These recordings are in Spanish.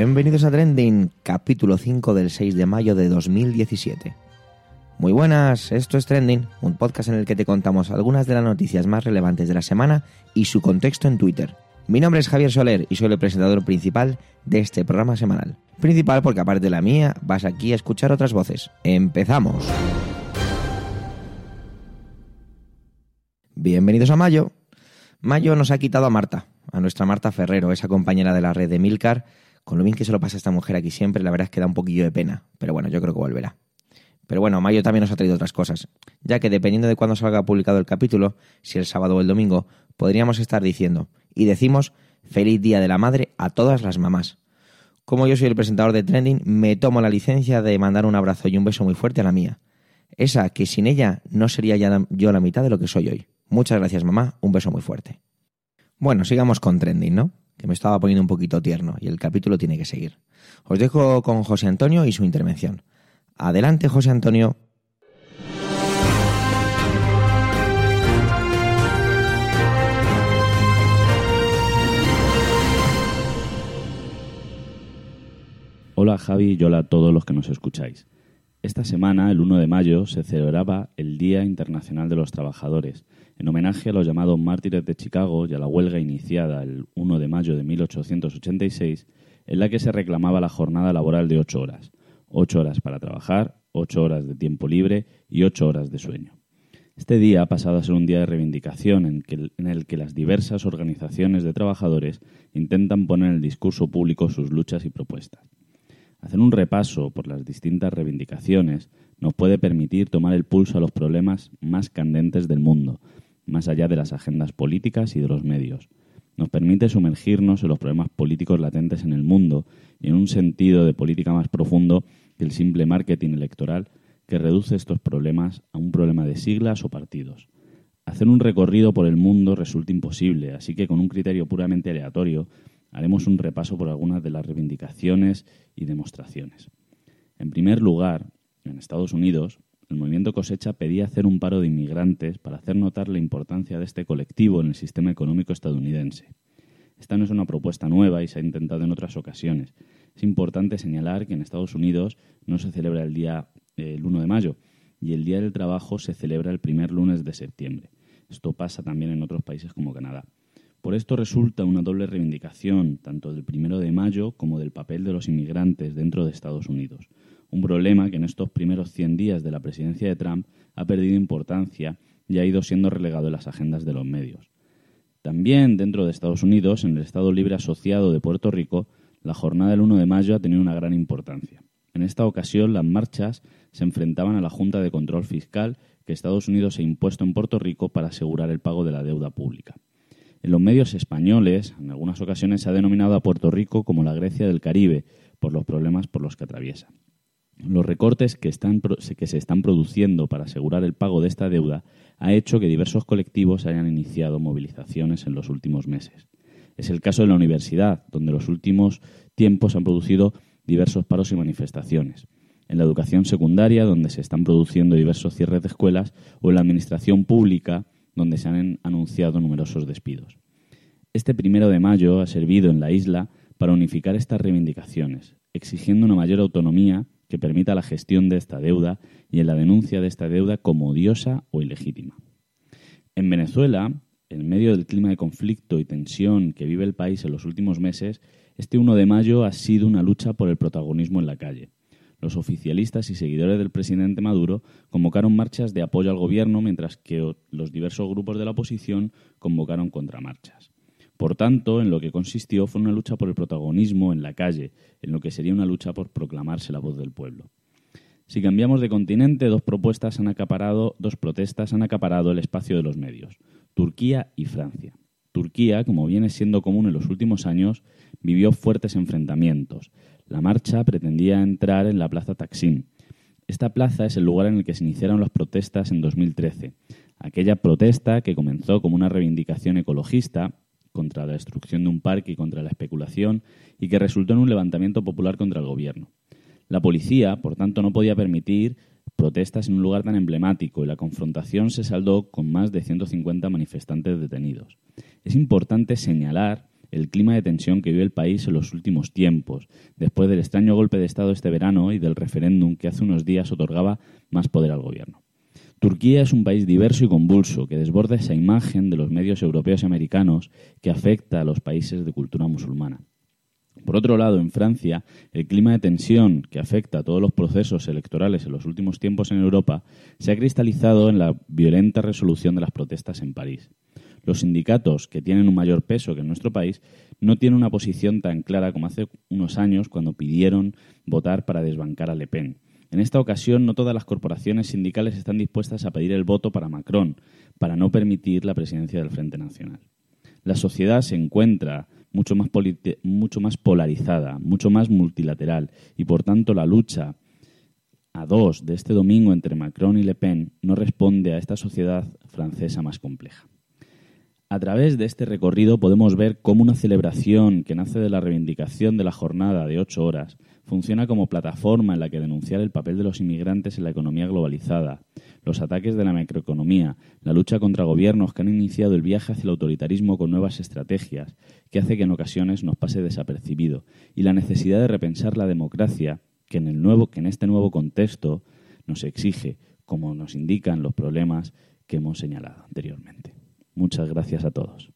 Bienvenidos a Trending, capítulo 5 del 6 de mayo de 2017. Muy buenas, esto es Trending, un podcast en el que te contamos algunas de las noticias más relevantes de la semana y su contexto en Twitter. Mi nombre es Javier Soler y soy el presentador principal de este programa semanal. Principal porque aparte de la mía, vas aquí a escuchar otras voces. ¡Empezamos! Bienvenidos a Mayo. Mayo nos ha quitado a Marta, a nuestra Marta Ferrero, esa compañera de la red de Milcar. Con lo bien que se lo pasa a esta mujer aquí siempre, la verdad es que da un poquillo de pena. Pero bueno, yo creo que volverá. Pero bueno, Mayo también nos ha traído otras cosas, ya que dependiendo de cuándo salga publicado el capítulo, si el sábado o el domingo, podríamos estar diciendo, y decimos, feliz Día de la Madre a todas las mamás. Como yo soy el presentador de Trending, me tomo la licencia de mandar un abrazo y un beso muy fuerte a la mía. Esa que sin ella no sería ya yo la mitad de lo que soy hoy. Muchas gracias mamá, un beso muy fuerte. Bueno, sigamos con Trending, ¿no? Que me estaba poniendo un poquito tierno y el capítulo tiene que seguir. Os dejo con José Antonio y su intervención. Adelante, José Antonio. Hola Javi y hola a todos los que nos escucháis. Esta semana, el 1 de mayo, se celebraba el Día Internacional de los Trabajadores, en homenaje a los llamados mártires de Chicago y a la huelga iniciada el 1 de mayo de 1886, en la que se reclamaba la jornada laboral de ocho horas. Ocho horas para trabajar, ocho horas de tiempo libre y ocho horas de sueño. Este día ha pasado a ser un día de reivindicación en, en, el que las diversas organizaciones de trabajadores intentan poner en el discurso público sus luchas y propuestas. Hacer un repaso por las distintas reivindicaciones nos puede permitir tomar el pulso a los problemas más candentes del mundo, más allá de las agendas políticas y de los medios. Nos permite sumergirnos en los problemas políticos latentes en el mundo y en un sentido de política más profundo que el simple marketing electoral que reduce estos problemas a un problema de siglas o partidos. Hacer un recorrido por el mundo resulta imposible, así que con un criterio puramente aleatorio haremos un repaso por algunas de las reivindicaciones y demostraciones. En primer lugar, en Estados Unidos, el movimiento Cosecha pedía hacer un paro de inmigrantes para hacer notar la importancia de este colectivo en el sistema económico estadounidense. Esta no es una propuesta nueva y se ha intentado en otras ocasiones. Es importante señalar que en Estados Unidos no se celebra el día el 1 de mayo y el Día del Trabajo se celebra el primer lunes de septiembre. Esto pasa también en otros países como Canadá. Por esto resulta una doble reivindicación tanto del primero de mayo como del papel de los inmigrantes dentro de Estados Unidos. Un problema que en estos primeros 100 días de la presidencia de Trump ha perdido importancia y ha ido siendo relegado en las agendas de los medios. También dentro de Estados Unidos, en el Estado Libre Asociado de Puerto Rico, la jornada del 1 de mayo ha tenido una gran importancia. En esta ocasión, las marchas se enfrentaban a la Junta de Control Fiscal que Estados Unidos ha impuesto en Puerto Rico para asegurar el pago de la deuda pública. En los medios españoles, en algunas ocasiones se ha denominado a Puerto Rico como la Grecia del Caribe por los problemas por los que atraviesa. Los recortes que, se están produciendo para asegurar el pago de esta deuda ha hecho que diversos colectivos hayan iniciado movilizaciones en los últimos meses. Es el caso de la universidad, donde en los últimos tiempos han producido diversos paros y manifestaciones. En la educación secundaria, donde se están produciendo diversos cierres de escuelas, o en la administración pública, donde se han anunciado numerosos despidos. Este primero de mayo ha servido en la isla para unificar estas reivindicaciones, exigiendo una mayor autonomía que permita la gestión de esta deuda y en la denuncia de esta deuda como odiosa o ilegítima. En Venezuela, en medio del clima de conflicto y tensión que vive el país en los últimos meses, este 1 de mayo ha sido una lucha por el protagonismo en la calle los oficialistas y seguidores del presidente Maduro convocaron marchas de apoyo al gobierno, mientras que los diversos grupos de la oposición convocaron contramarchas. Por tanto, en lo que consistió fue una lucha por el protagonismo en la calle, en lo que sería una lucha por proclamarse la voz del pueblo. Si cambiamos de continente, dos propuestas han acaparado, dos protestas han acaparado el espacio de los medios: Turquía y Francia. Turquía, como viene siendo común en los últimos años, vivió fuertes enfrentamientos. La marcha pretendía entrar en la Plaza Taksim. Esta plaza es el lugar en el que se iniciaron las protestas en 2013. Aquella protesta que comenzó como una reivindicación ecologista contra la destrucción de un parque y contra la especulación y que resultó en un levantamiento popular contra el gobierno. La policía, por tanto, no podía permitir protestas en un lugar tan emblemático y la confrontación se saldó con más de 150 manifestantes detenidos. Es importante señalar el clima de tensión que vive el país en los últimos tiempos, después del extraño golpe de Estado este verano y del referéndum que hace unos días otorgaba más poder al gobierno. Turquía es un país diverso y convulso que desborda esa imagen de los medios europeos y americanos que afecta a los países de cultura musulmana. Por otro lado, en Francia, el clima de tensión que afecta a todos los procesos electorales en los últimos tiempos en Europa se ha cristalizado en la violenta resolución de las protestas en París. Los sindicatos, que tienen un mayor peso que en nuestro país, no tienen una posición tan clara como hace unos años cuando pidieron votar para desbancar a Le Pen. En esta ocasión, no todas las corporaciones sindicales están dispuestas a pedir el voto para Macron, para no permitir la presidencia del Frente Nacional. La sociedad se encuentra mucho más, mucho más polarizada, mucho más multilateral y por tanto la lucha a dos de este domingo entre Macron y Le Pen no responde a esta sociedad francesa más compleja. A través de este recorrido podemos ver cómo una celebración que nace de la reivindicación de la jornada de ocho horas funciona como plataforma en la que denunciar el papel de los inmigrantes en la economía globalizada, los ataques de la macroeconomía, la lucha contra gobiernos que han iniciado el viaje hacia el autoritarismo con nuevas estrategias, que hace que en ocasiones nos pase desapercibido, y la necesidad de repensar la democracia que en, el nuevo, que en este nuevo contexto nos exige, como nos indican los problemas que hemos señalado anteriormente. Muchas gracias a todos.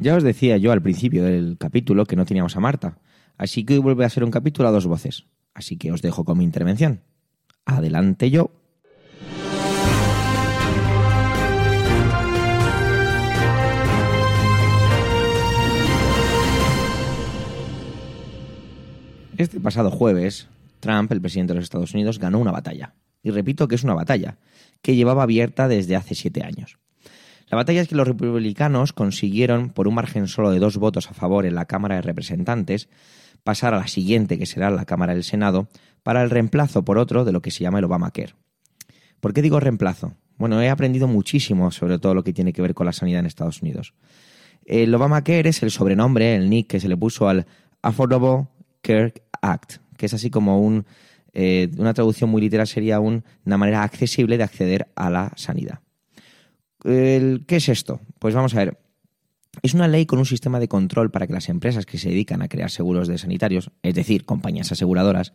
Ya os decía yo al principio del capítulo que no teníamos a Marta, así que hoy vuelve a ser un capítulo a dos voces. Así que os dejo con mi intervención. Adelante yo. Este pasado jueves, Trump, el presidente de los Estados Unidos, ganó una batalla. Y repito que es una batalla, que llevaba abierta desde hace siete años. La batalla es que los republicanos consiguieron, por un margen solo de dos votos a favor en la Cámara de Representantes, pasar a la siguiente, que será la Cámara del Senado, para el reemplazo por otro de lo que se llama el Obamacare. ¿Por qué digo reemplazo? Bueno, he aprendido muchísimo sobre todo lo que tiene que ver con la sanidad en Estados Unidos. El Obamacare es el sobrenombre, el nick que se le puso al Affordable Care Act, que es así como un, eh, una traducción muy literal sería una manera accesible de acceder a la sanidad. ¿Qué es esto? Pues vamos a ver. Es una ley con un sistema de control para que las empresas que se dedican a crear seguros de sanitarios, es decir, compañías aseguradoras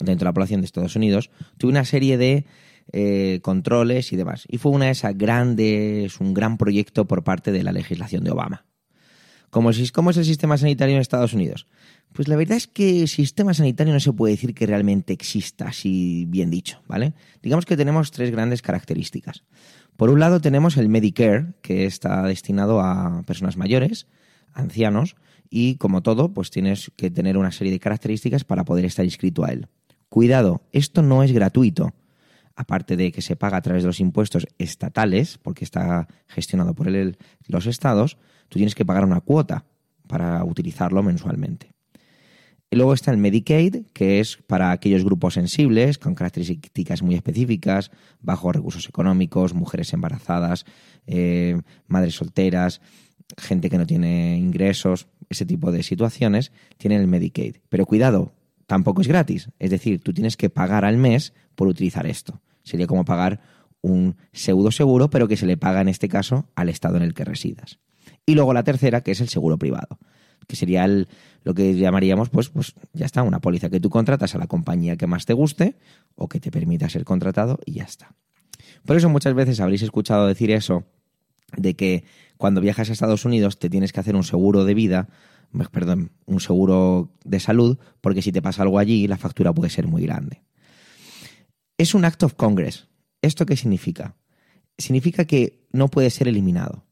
dentro de la población de Estados Unidos, tuve una serie de eh, controles y demás. Y fue una de esas grandes, un gran proyecto por parte de la legislación de Obama. ¿Cómo es, ¿Cómo es el sistema sanitario en Estados Unidos? Pues la verdad es que el sistema sanitario no se puede decir que realmente exista, así bien dicho, ¿vale? Digamos que tenemos tres grandes características. Por un lado tenemos el Medicare, que está destinado a personas mayores, ancianos, y como todo, pues tienes que tener una serie de características para poder estar inscrito a él. Cuidado, esto no es gratuito. Aparte de que se paga a través de los impuestos estatales, porque está gestionado por los estados, tú tienes que pagar una cuota para utilizarlo mensualmente. Y luego está el Medicaid, que es para aquellos grupos sensibles, con características muy específicas, bajos recursos económicos, mujeres embarazadas, eh, madres solteras, gente que no tiene ingresos, ese tipo de situaciones, tienen el Medicaid. Pero cuidado, tampoco es gratis. Es decir, tú tienes que pagar al mes por utilizar esto. Sería como pagar un pseudo seguro, pero que se le paga en este caso al estado en el que residas. Y luego la tercera, que es el seguro privado que sería lo que llamaríamos, pues, pues ya está, una póliza que tú contratas a la compañía que más te guste o que te permita ser contratado y ya está. Por eso muchas veces habréis escuchado decir eso, de que cuando viajas a Estados Unidos te tienes que hacer un seguro de vida, pues, perdón, un seguro de salud, porque si te pasa algo allí la factura puede ser muy grande. Es un act of Congress. ¿Esto qué significa? Significa que no puede ser eliminado.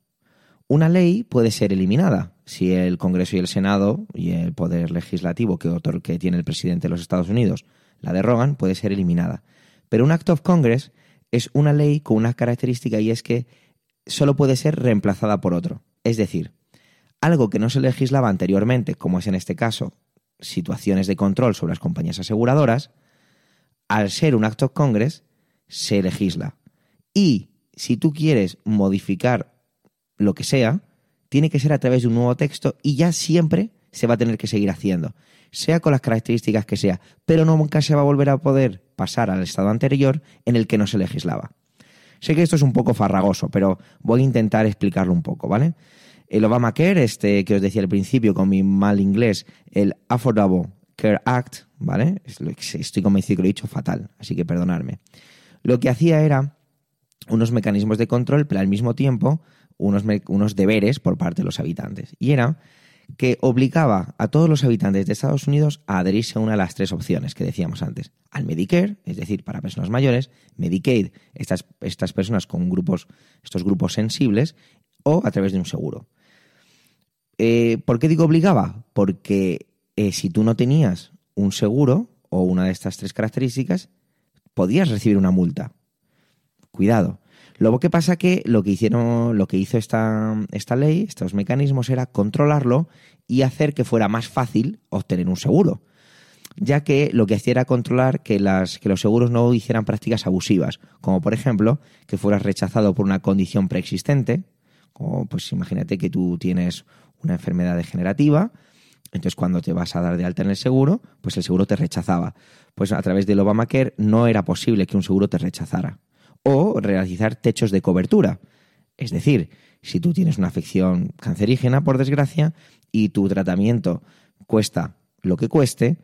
Una ley puede ser eliminada si el Congreso y el Senado y el poder legislativo que, que tiene el presidente de los Estados Unidos la derrogan, puede ser eliminada. Pero un Act of Congress es una ley con una característica y es que solo puede ser reemplazada por otro. Es decir, algo que no se legislaba anteriormente, como es en este caso situaciones de control sobre las compañías aseguradoras, al ser un Act of Congress, se legisla. Y si tú quieres modificar lo que sea, tiene que ser a través de un nuevo texto y ya siempre se va a tener que seguir haciendo, sea con las características que sea, pero nunca se va a volver a poder pasar al estado anterior en el que no se legislaba. Sé que esto es un poco farragoso, pero voy a intentar explicarlo un poco, ¿vale? El Obamacare, este que os decía al principio con mi mal inglés, el Affordable Care Act, ¿vale? Estoy convencido que lo he dicho fatal, así que perdonadme. Lo que hacía era unos mecanismos de control, pero al mismo tiempo unos, unos deberes por parte de los habitantes. Y era que obligaba a todos los habitantes de Estados Unidos a adherirse a una de las tres opciones que decíamos antes. Al Medicare, es decir, para personas mayores, Medicaid, estas, estas personas con grupos, estos grupos sensibles, o a través de un seguro. Eh, ¿Por qué digo obligaba? Porque eh, si tú no tenías un seguro o una de estas tres características, podías recibir una multa. Cuidado. Luego, ¿qué pasa? Que lo que hicieron, lo que hizo esta, esta ley, estos mecanismos, era controlarlo y hacer que fuera más fácil obtener un seguro. Ya que lo que hacía era controlar que, las, que los seguros no hicieran prácticas abusivas, como por ejemplo que fueras rechazado por una condición preexistente, como pues imagínate que tú tienes una enfermedad degenerativa, entonces cuando te vas a dar de alta en el seguro, pues el seguro te rechazaba. Pues a través del Obamacare no era posible que un seguro te rechazara o realizar techos de cobertura. Es decir, si tú tienes una afección cancerígena, por desgracia, y tu tratamiento cuesta lo que cueste,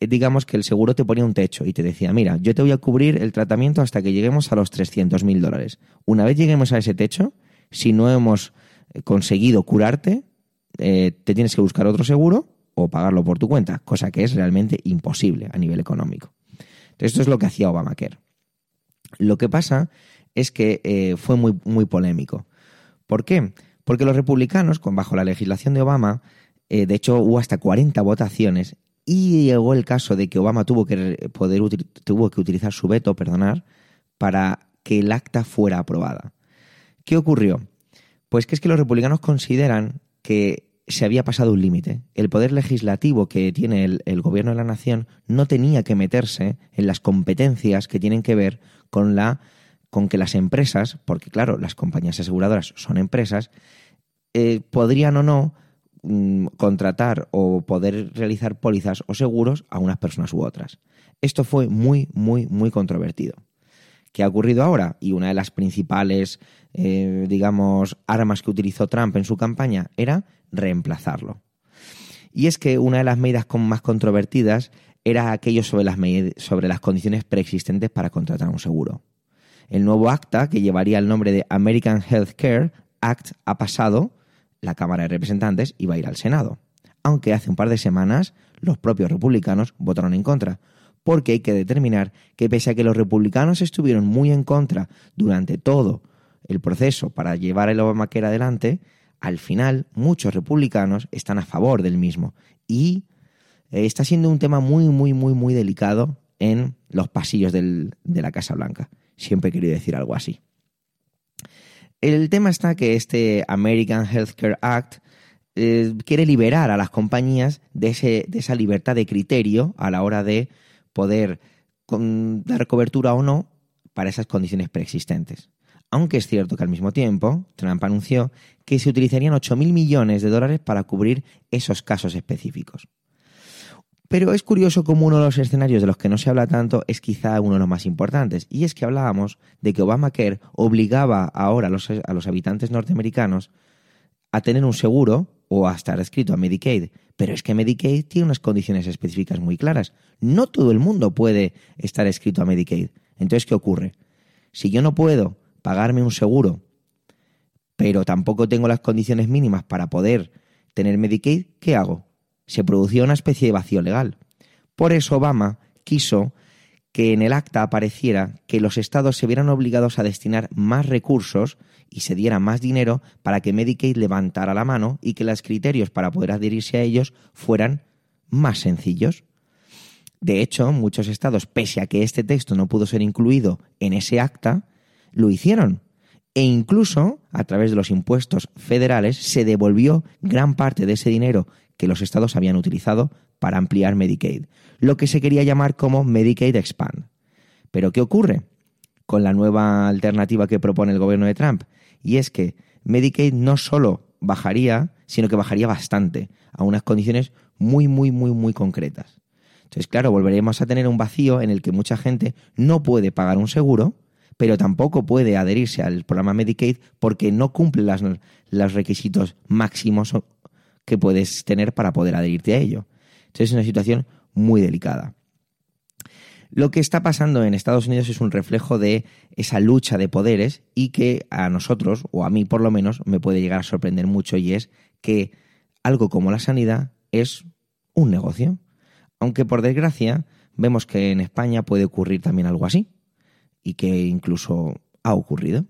eh, digamos que el seguro te ponía un techo y te decía, mira, yo te voy a cubrir el tratamiento hasta que lleguemos a los 300.000 dólares. Una vez lleguemos a ese techo, si no hemos eh, conseguido curarte, eh, te tienes que buscar otro seguro o pagarlo por tu cuenta, cosa que es realmente imposible a nivel económico. Esto es lo que hacía Obamacare. Lo que pasa es que eh, fue muy, muy polémico. ¿Por qué? Porque los republicanos, con, bajo la legislación de Obama, eh, de hecho hubo hasta 40 votaciones y llegó el caso de que Obama tuvo que, poder, tuvo que utilizar su veto, perdonar, para que el acta fuera aprobada. ¿Qué ocurrió? Pues que es que los republicanos consideran que se había pasado un límite. El poder legislativo que tiene el, gobierno de la nación no tenía que meterse en las competencias que tienen que ver con la con que las empresas, porque claro, las compañías aseguradoras son empresas, eh, podrían o no mm, contratar o poder realizar pólizas o seguros a unas personas u otras. Esto fue muy, muy, muy controvertido. ¿Qué ha ocurrido ahora? Y una de las principales, eh, digamos, armas que utilizó Trump en su campaña era reemplazarlo. Y es que una de las medidas más controvertidas era aquello sobre las, sobre las condiciones preexistentes para contratar un seguro. El nuevo acta, que llevaría el nombre de American Health Care Act, ha pasado la Cámara de Representantes y va a ir al Senado. Aunque hace un par de semanas los propios republicanos votaron en contra, porque hay que determinar que pese a que los republicanos estuvieron muy en contra durante todo el proceso para llevar el Obamacare adelante, al final muchos republicanos están a favor del mismo y eh, está siendo un tema muy, muy, muy, muy delicado en los pasillos de la Casa Blanca. Siempre he querido decir algo así. El tema está que este American Healthcare Act eh, quiere liberar a las compañías de, esa libertad de criterio a la hora de poder dar cobertura o no para esas condiciones preexistentes. Aunque es cierto que al mismo tiempo Trump anunció que se utilizarían 8.000 millones de dólares para cubrir esos casos específicos. Pero es curioso como uno de los escenarios de los que no se habla tanto es quizá uno de los más importantes, y es que hablábamos de que Obamacare obligaba ahora a los, a los habitantes norteamericanos a tener un seguro o a estar escrito a Medicaid. Pero es que Medicaid tiene unas condiciones específicas muy claras. No todo el mundo puede estar escrito a Medicaid. Entonces, ¿qué ocurre? Si yo no puedo pagarme un seguro, pero tampoco tengo las condiciones mínimas para poder tener Medicaid, ¿qué hago? se producía una especie de vacío legal. Por eso Obama quiso que en el acta apareciera que los estados se vieran obligados a destinar más recursos y se diera más dinero para que Medicaid levantara la mano y que los criterios para poder adherirse a ellos fueran más sencillos. De hecho, muchos estados, pese a que este texto no pudo ser incluido en ese acta, lo hicieron. E incluso, a través de los impuestos federales, se devolvió gran parte de ese dinero que los estados habían utilizado para ampliar Medicaid, lo que se quería llamar como Medicaid Expand. Pero ¿qué ocurre con la nueva alternativa que propone el gobierno de Trump? Y es que Medicaid no solo bajaría, sino que bajaría bastante, a unas condiciones muy, muy, muy, muy concretas. Entonces, claro, volveremos a tener un vacío en el que mucha gente no puede pagar un seguro, pero tampoco puede adherirse al programa Medicaid porque no cumple los requisitos máximos que puedes tener para poder adherirte a ello. Entonces es una situación muy delicada. Lo que está pasando en Estados Unidos es un reflejo de esa lucha de poderes y que a nosotros, o a mí por lo menos, me puede llegar a sorprender mucho y es que algo como la sanidad es un negocio. Aunque por desgracia vemos que en España puede ocurrir también algo así y que incluso ha ocurrido.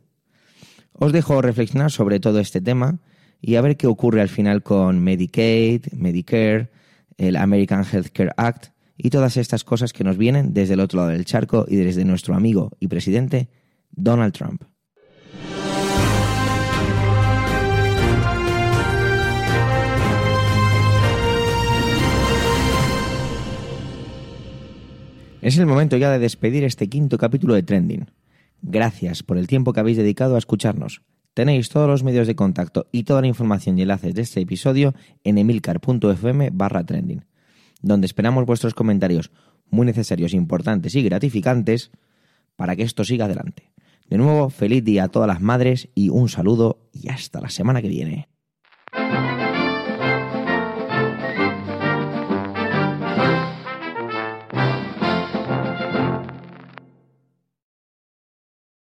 Os dejo reflexionar sobre todo este tema y a ver qué ocurre al final con Medicaid, Medicare, el American Healthcare Act y todas estas cosas que nos vienen desde el otro lado del charco y desde nuestro amigo y presidente Donald Trump. Es el momento ya de despedir este quinto capítulo de Trending. Gracias por el tiempo que habéis dedicado a escucharnos. Tenéis todos los medios de contacto y toda la información y enlaces de este episodio en emilcar.fm barra trending, donde esperamos vuestros comentarios muy necesarios, importantes y gratificantes para que esto siga adelante. De nuevo, feliz día a todas las madres y un saludo y hasta la semana que viene.